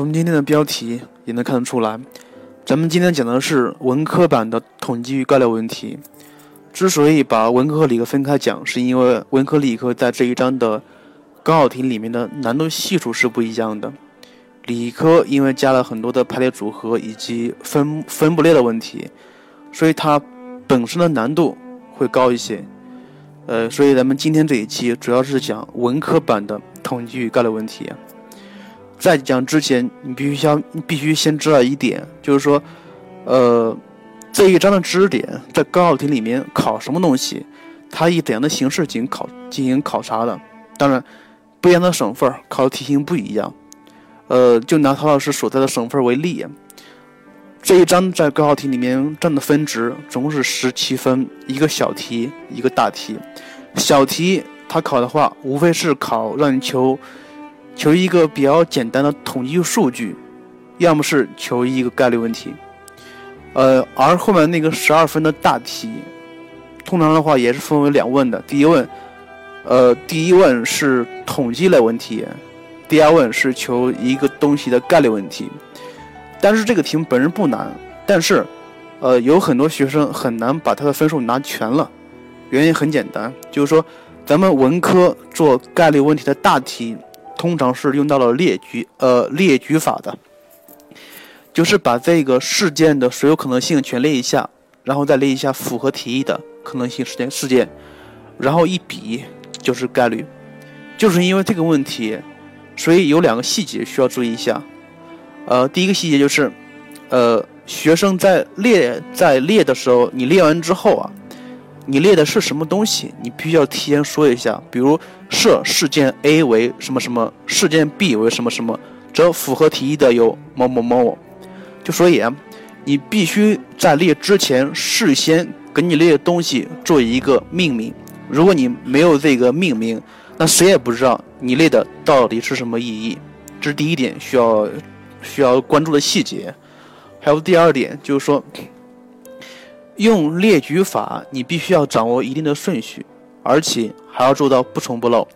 从今天的标题也能看得出来，咱们今天讲的是文科版的统计与概率问题。之所以把文科和理科分开讲，是因为文科、理科在这一章的高考题里面的难度系数是不一样的。理科因为加了很多的排列组合以及分分布列的问题，所以它本身的难度会高一些。呃，所以咱们今天这一期主要是讲文科版的统计与概率问题。在讲之前，你必须先必须先知道一点，就是说，呃，这一章的知识点在高考题里面考什么东西，它以怎样的形式进行考进行考察的。当然，不一样的省份考的题型不一样。呃，就拿陶老师所在的省份为例，这一章在高考题里面占的分值总共是十七分，一个小题，一个大题。小题它考的话，无非是考让你求。求一个比较简单的统计数据，要么是求一个概率问题，呃，而后面那个十二分的大题，通常的话也是分为两问的。第一问，呃，第一问是统计类问题，第二问是求一个东西的概率问题。但是这个题目本身不难，但是，呃，有很多学生很难把他的分数拿全了。原因很简单，就是说咱们文科做概率问题的大题。通常是用到了列举，呃，列举法的，就是把这个事件的所有可能性全列一下，然后再列一下符合题意的可能性事件事件，然后一比就是概率。就是因为这个问题，所以有两个细节需要注意一下。呃，第一个细节就是，呃，学生在列在列的时候，你列完之后啊。你列的是什么东西？你必须要提前说一下。比如设事件 A 为什么什么，事件 B 为什么什么，则符合题意的有某某某。就所以啊，你必须在列之前事先给你列的东西做一个命名。如果你没有这个命名，那谁也不知道你列的到底是什么意义。这是第一点需要需要关注的细节。还有第二点就是说。用列举法，你必须要掌握一定的顺序，而且还要做到不重不漏。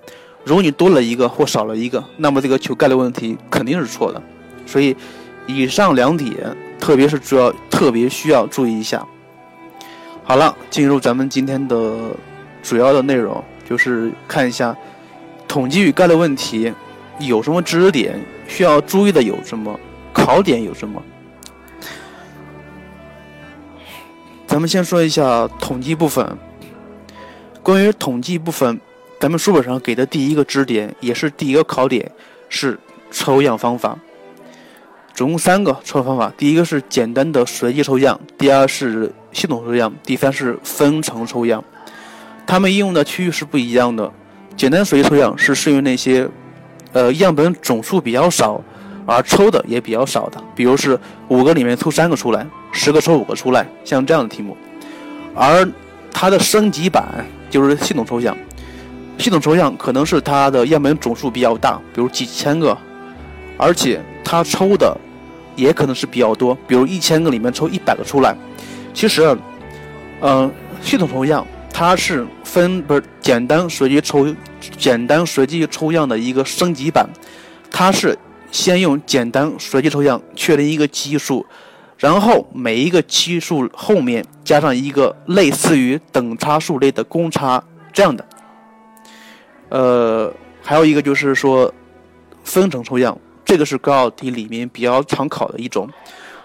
如果你多了一个或少了一个，那么这个求概率问题肯定是错的。所以，以上两点，特别是主要特别需要注意一下。好了，进入咱们今天的主要的内容，就是看一下统计与概率问题有什么知识点需要注意的，有什么考点有什么。咱们先说一下统计部分。关于统计部分，咱们书本上给的第一个知识点，也是第一个考点，是抽样方法。总共三个抽样方法：第一个是简单的随机抽样，第二是系统抽样，第三是分层抽样。它们应用的区域是不一样的。简单随机抽样是适用那些，呃，样本总数比较少。而抽的也比较少的，比如是五个里面抽三个出来，十个抽五个出来，像这样的题目。而它的升级版就是系统抽象，系统抽象可能是它的样本总数比较大，比如几千个，而且它抽的也可能是比较多，比如一千个里面抽一百个出来。其实，嗯，系统抽样它是分不是简单随机抽，简单随机抽样的一个升级版，它是。先用简单随机抽样确定一个奇数，然后每一个奇数后面加上一个类似于等差数列的公差这样的。呃，还有一个就是说分层抽样，这个是高考题里面比较常考的一种。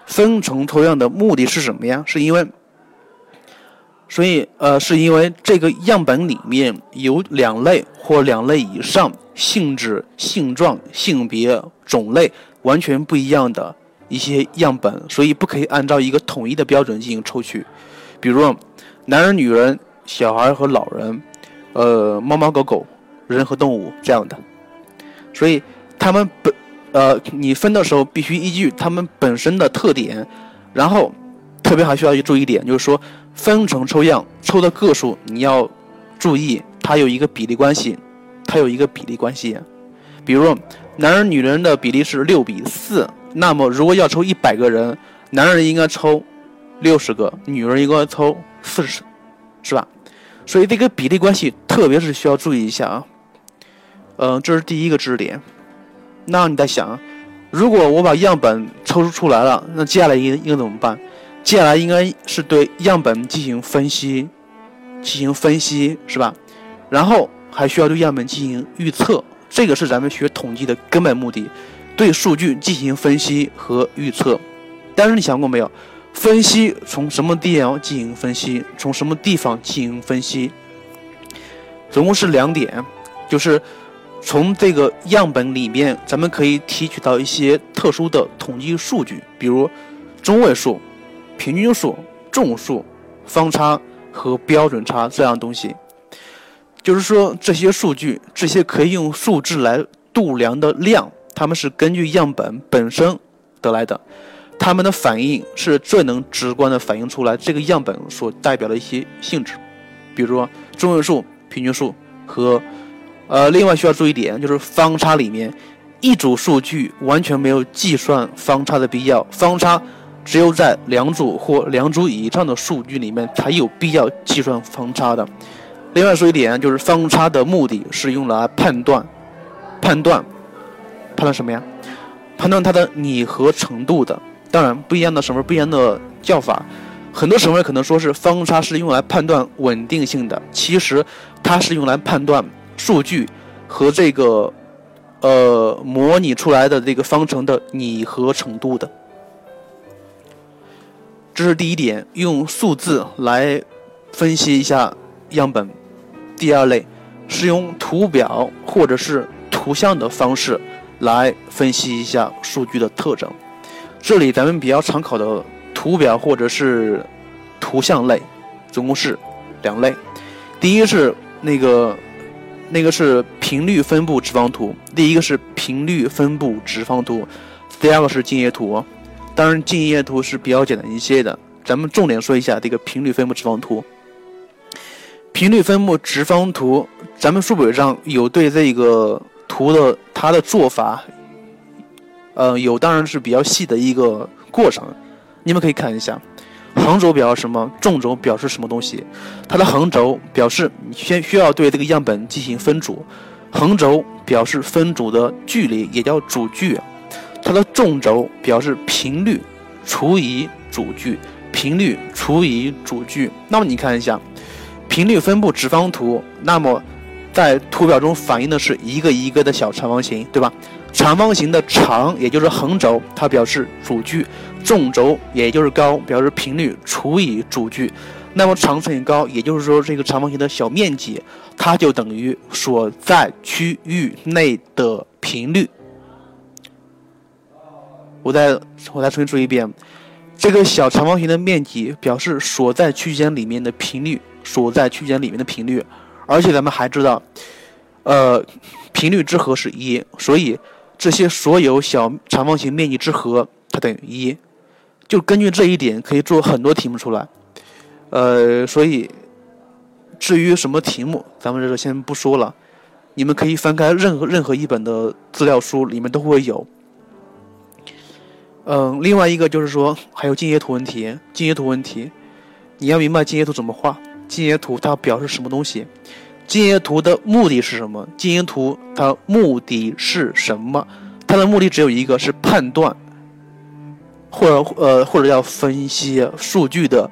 分层抽样的目的是什么呀？是因为。所以，呃，是因为这个样本里面有两类或两类以上性质、性状、性别、种类完全不一样的一些样本，所以不可以按照一个统一的标准进行抽取。比如，男人、女人、小孩和老人，呃，猫猫狗狗、人和动物这样的。所以，他们本，呃，你分的时候必须依据他们本身的特点，然后。特别还需要注意一点，就是说分层抽样抽的个数，你要注意它有一个比例关系，它有一个比例关系。比如男人女人的比例是六比四，那么如果要抽一百个人，男人应该抽六十个，女人应该抽四十，是吧？所以这个比例关系特别是需要注意一下啊。嗯，这是第一个知识点。那你在想，如果我把样本抽出来了，那接下来应应该怎么办？接下来应该是对样本进行分析，进行分析是吧？然后还需要对样本进行预测，这个是咱们学统计的根本目的，对数据进行分析和预测。但是你想过没有？分析从什么地方进行分析？从什么地方进行分析？总共是两点，就是从这个样本里面，咱们可以提取到一些特殊的统计数据，比如中位数、平均数、众数、方差和标准差这样东西。就是说，这些数据，这些可以用数字来度量的量，它们是根据样本本身得来的。它们的反应是最能直观的反映出来这个样本所代表的一些性质，比如说中位数、平均数和，呃，另外需要注意点就是方差里面，一组数据完全没有计算方差的必要，方差只有在两组或两组以上的数据里面才有必要计算方差的。另外说一点就是方差的目的是用来判断，判断，判断什么呀？判断它的拟合程度的。当然，不一样的省份不一样的叫法，很多省份可能说是方差是用来判断稳定性的，其实它是用来判断数据和这个呃模拟出来的这个方程的拟合程度的。这是第一点，用数字来分析一下样本。第二类是用图表或者是图像的方式来分析一下数据的特征。这里咱们比较常考的图表或者是图像类，总共是两类。第一是那个那个是频率分布直方图，第一个是频率分布直方图，第二个是静液图。当然，静液图是比较简单一些的。咱们重点说一下这个频率分布直方图。频率分布直方图，咱们书本上有对这个图的它的做法。呃，有当然是比较细的一个过程，你们可以看一下，横轴表示什么，纵轴表示什么东西。它的横轴表示你先需要对这个样本进行分组，横轴表示分组的距离，也叫组距。它的纵轴表示频率除以主距，频率除以主距。那么你看一下，频率分布直方图，那么在图表中反映的是一个一个的小长方形，对吧？长方形的长，也就是横轴，它表示主距；纵轴，也就是高，表示频率除以主距。那么长乘以高，也就是说这个长方形的小面积，它就等于所在区域内的频率。我再我再重新说一遍，这个小长方形的面积表示所在区间里面的频率，所在区间里面的频率。而且咱们还知道，呃，频率之和是一，所以。这些所有小长方形面积之和，它等于一，就根据这一点可以做很多题目出来。呃，所以至于什么题目，咱们这个先不说了，你们可以翻开任何任何一本的资料书，里面都会有。嗯，另外一个就是说，还有静液图问题，静液图问题，你要明白静液图怎么画，静液图它表示什么东西。静液图的目的是什么？静液图它目的是什么？它的目的只有一个，是判断，或者呃或者要分析数据的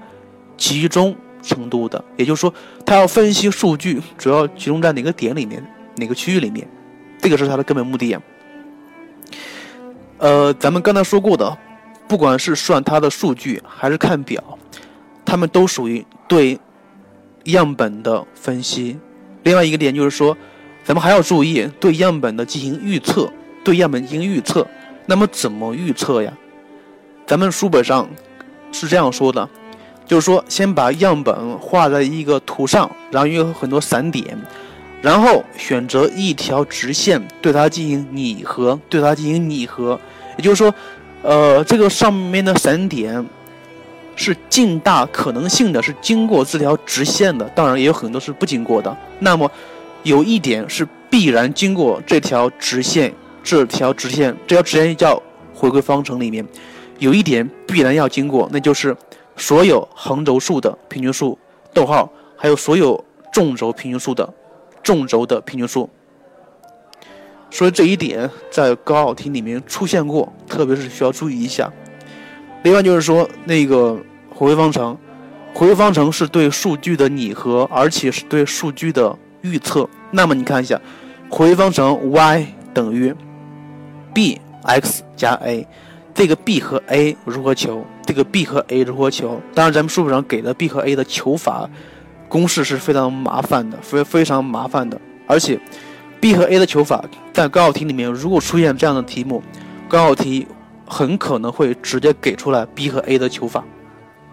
集中程度的。也就是说，它要分析数据主要集中在哪个点里面，哪个区域里面，这个是它的根本目的呀。呃，咱们刚才说过的，不管是算它的数据还是看表，它们都属于对样本的分析。另外一个点就是说，咱们还要注意对样本的进行预测，对样本进行预测。那么怎么预测呀？咱们书本上是这样说的，就是说先把样本画在一个图上，然后有很多散点，然后选择一条直线对它进行拟合，对它进行拟合。也就是说，呃，这个上面的散点。是尽大可能性的，是经过这条直线的，当然也有很多是不经过的。那么，有一点是必然经过这条直线，这条直线，这条直线叫回归方程里面，有一点必然要经过，那就是所有横轴数的平均数，逗号，还有所有纵轴平均数的纵轴的平均数。所以这一点在高考题里面出现过，特别是需要注意一下。另外就是说，那个回归方程，回归方程是对数据的拟合，而且是对数据的预测。那么你看一下，回归方程 y 等于 b(x) 加 a，这个 b 和 a 如何求？这个 b 和 a 如何求？当然，咱们书本上给的 b 和 a 的求法公式是非常麻烦的，非非常麻烦的，而且。b 和 a 的求法，在高考题里面，如果出现这样的题目，高考题很可能会直接给出来 b 和 a 的求法，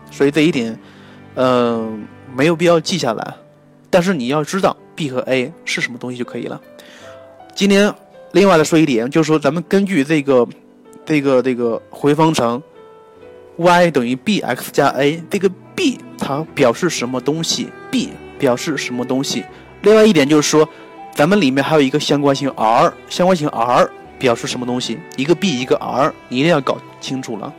所以这一点，嗯，没有必要记下来，但是你要知道 b 和 a 是什么东西就可以了。今天另外再说一点，就是说咱们根据这个这个这个回方程，y 等于 b(x) 加 a，这个 b 它表示什么东西？b 表示什么东西？另外一点就是说。咱们里面还有一个相关性 r，相关性 r 表示什么东西？一个 b 一个 r，你一定要搞清楚了。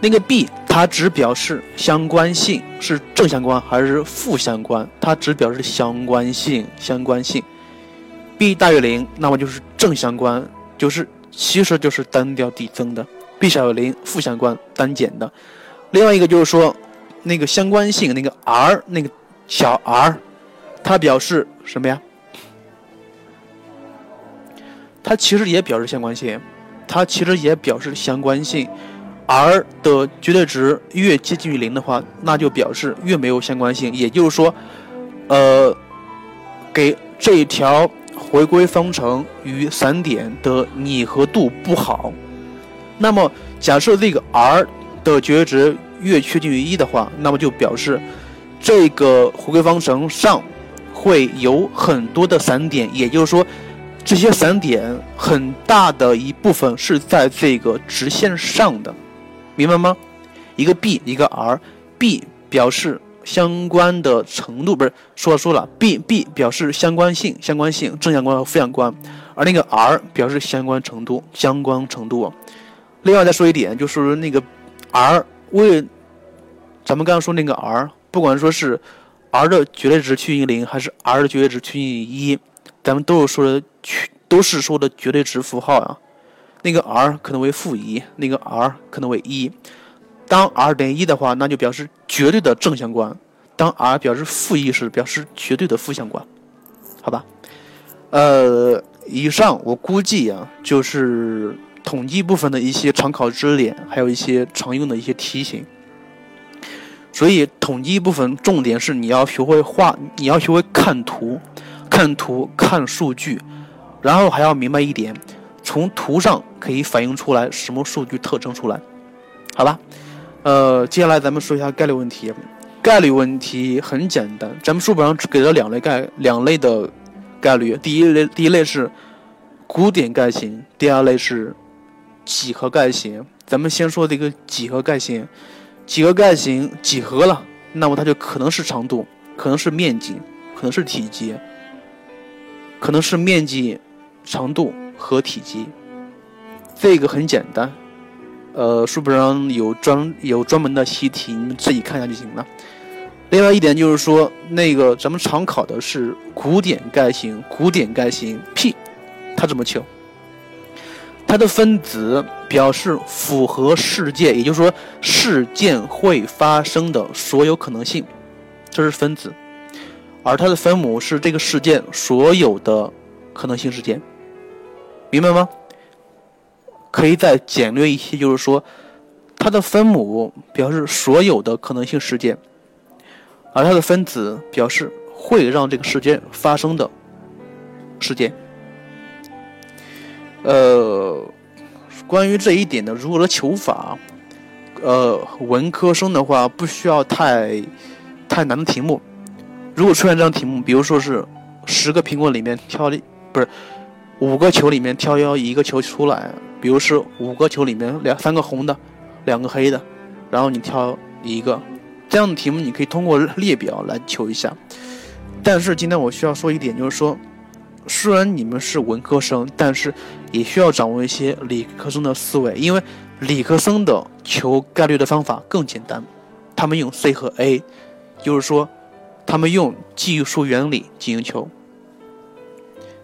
那个 b 它只表示相关性是正相关还是负相关？它只表示相关性，相关性。b 大于零，那么就是正相关，就是其实就是单调递增的。B 小于零，负相关，单减的。另外一个就是说，那个相关性那个 r 那个小 r，它表示什么呀？它其实也表示相关性，它其实也表示相关性，r 的绝对值越接近于零的话，那就表示越没有相关性。也就是说，呃，给这一条回归方程与散点的拟合度不好。那么，假设这个 r 的绝对值越趋近于一的话，那么就表示这个回归方程上会有很多的散点，也就是说。这些散点很大的一部分是在这个直线上的，明白吗？一个 b 一个 r，b 表示相关的程度，不是说了说了，b b 表示相关性，相关性正相关和负相关，而那个 r 表示相关程度，相关程度。另外再说一点，就是那个 r 为咱们刚刚说那个 r，不管说是 r 的绝对值趋近于零，还是 r 的绝对值趋近于一。咱们都是说的，都是说的绝对值符号啊。那个 r 可能为负一，那个 r 可能为一。当 r 等于一的话，那就表示绝对的正相关；当 r 表示负一时，表示绝对的负相关。好吧？呃，以上我估计啊，就是统计部分的一些常考知识点，还有一些常用的一些题型。所以统计部分重点是你要学会画，你要学会看图。看图看数据，然后还要明白一点，从图上可以反映出来什么数据特征出来，好吧？呃，接下来咱们说一下概率问题。概率问题很简单，咱们书本上只给了两类概两类的概率，第一类第一类是古典概型，第二类是几何概型。咱们先说这个几何概型，几何概型几何了，那么它就可能是长度，可能是面积，可能是体积。可能是面积、长度和体积，这个很简单，呃，书本上有专有专门的习题，你们自己看一下就行了。另外一点就是说，那个咱们常考的是古典概型，古典概型 P，它怎么求？它的分子表示符合事件，也就是说事件会发生的所有可能性，这是分子。而它的分母是这个事件所有的可能性事件，明白吗？可以再简略一些，就是说，它的分母表示所有的可能性事件，而它的分子表示会让这个事件发生的事件。呃，关于这一点的如何的求法，呃，文科生的话不需要太太难的题目。如果出现这样题目，比如说是十个苹果里面挑，不是五个球里面挑要一个球出来，比如是五个球里面两三个红的，两个黑的，然后你挑一个，这样的题目你可以通过列表来求一下。但是今天我需要说一点，就是说，虽然你们是文科生，但是也需要掌握一些理科生的思维，因为理科生的求概率的方法更简单，他们用 C 和 A，就是说。他们用计数原理进行求。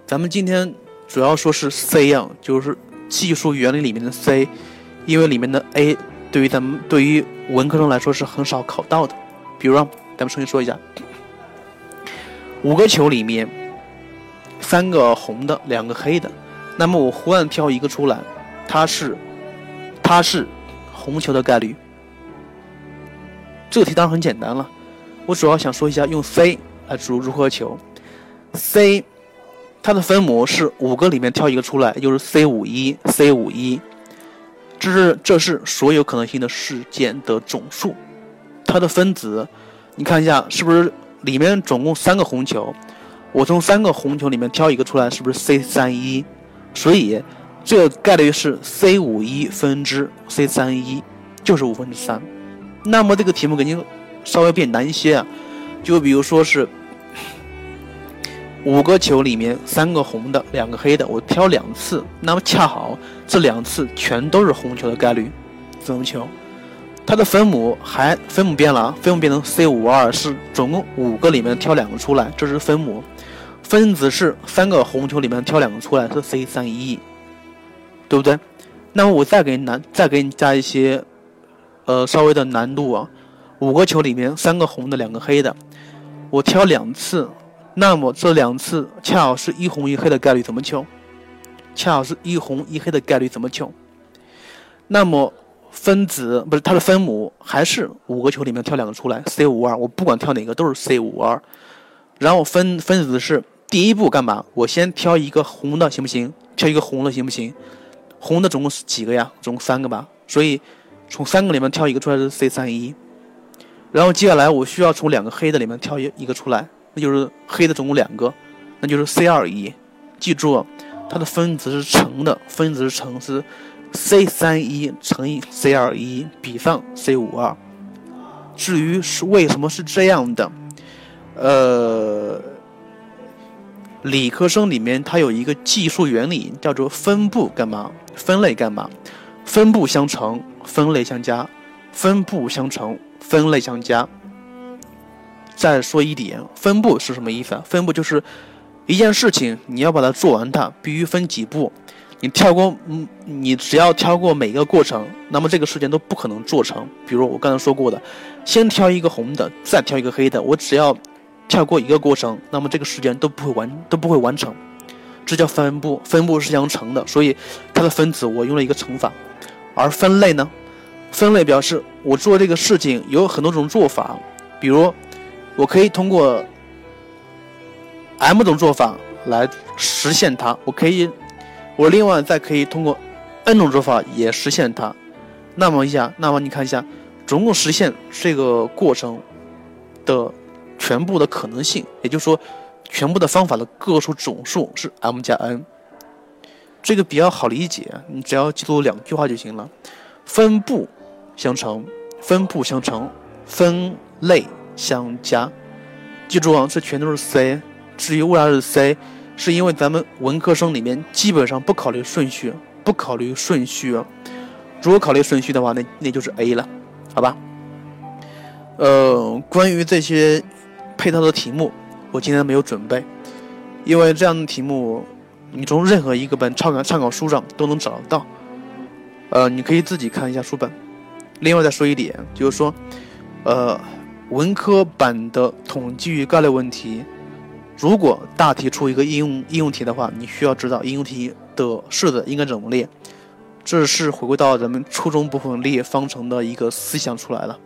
咱们今天主要说是 C 啊，就是技术原理里面的 C，因为里面的 A 对于咱们对于文科生来说是很少考到的。比如，咱们重新说一下，五个球里面，三个红的，两个黑的，那么我忽然挑一个出来，它是，它是红球的概率。这个题当然很简单了，我主要想说一下用 C 来组如何求。C，它的分母是五个里面挑一个出来，就是 C 五一 C 五一，这是这是所有可能性的事件的总数。它的分子，你看一下是不是里面总共三个红球？我从三个红球里面挑一个出来，是不是 C 三一？所以这个概率是 C 五一分之 C 三一，就是五分之三。那么这个题目肯定稍微变难一些啊，就比如说是五个球里面三个红的，两个黑的，我挑两次，那么恰好这两次全都是红球的概率，怎么求？它的分母还分母变了，分母变成 C 五二，是总共五个里面挑两个出来，这是分母，分子是三个红球里面挑两个出来，是 C 三一，对不对？那么我再给你难，再给你加一些。呃，稍微的难度啊，五个球里面三个红的，两个黑的，我挑两次，那么这两次恰好是一红一黑的概率怎么求？恰好是一红一黑的概率怎么求？那么分子不是它的分母还是五个球里面挑两个出来，C 五二，我不管挑哪个都是 C 五二，然后分分子是第一步干嘛？我先挑一个红的行不行？挑一个红的行不行？红的总共是几个呀？总共三个吧，所以。从三个里面挑一个出来是 C 三一，然后接下来我需要从两个黑的里面挑一一个出来，那就是黑的总共两个，那就是 C 二一。记住，它的分子是乘的，分子是乘是 C 三一乘以 C 二一比上 C 五二。至于是为什么是这样的，呃，理科生里面它有一个技术原理叫做分布干嘛？分类干嘛？分布相乘。分类相加，分布相乘，分类相加。再说一点，分布是什么意思啊？分布就是一件事情，你要把它做完，它必须分几步。你跳过，嗯，你只要跳过每个过程，那么这个事件都不可能做成。比如我刚才说过的，先挑一个红的，再挑一个黑的，我只要跳过一个过程，那么这个时间都不会完，都不会完成。这叫分布，分布是相乘的，所以它的分子我用了一个乘法。而分类呢？分类表示我做这个事情有很多种做法，比如我可以通过 M 种做法来实现它，我可以，我另外再可以通过 N 种做法也实现它。那么一下，那么你看一下，总共实现这个过程的全部的可能性，也就是说，全部的方法的个数总数是 M 加 N。这个比较好理解，你只要记住两句话就行了：分布相乘，分布相乘，分类相加。记住啊，这全都是 C。至于为啥是 C，是因为咱们文科生里面基本上不考虑顺序，不考虑顺序。如果考虑顺序的话，那那就是 A 了，好吧？呃，关于这些配套的题目，我今天没有准备，因为这样的题目。你从任何一个本参考参考书上都能找得到，呃，你可以自己看一下书本。另外再说一点，就是说，呃，文科版的统计与概率问题，如果大题出一个应用应用题的话，你需要知道应用题的式子应该怎么列。这是回归到咱们初中部分列方程的一个思想出来了。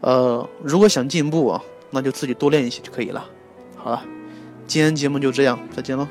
呃，如果想进步啊，那就自己多练一些就可以了。好了，今天节目就这样，再见喽。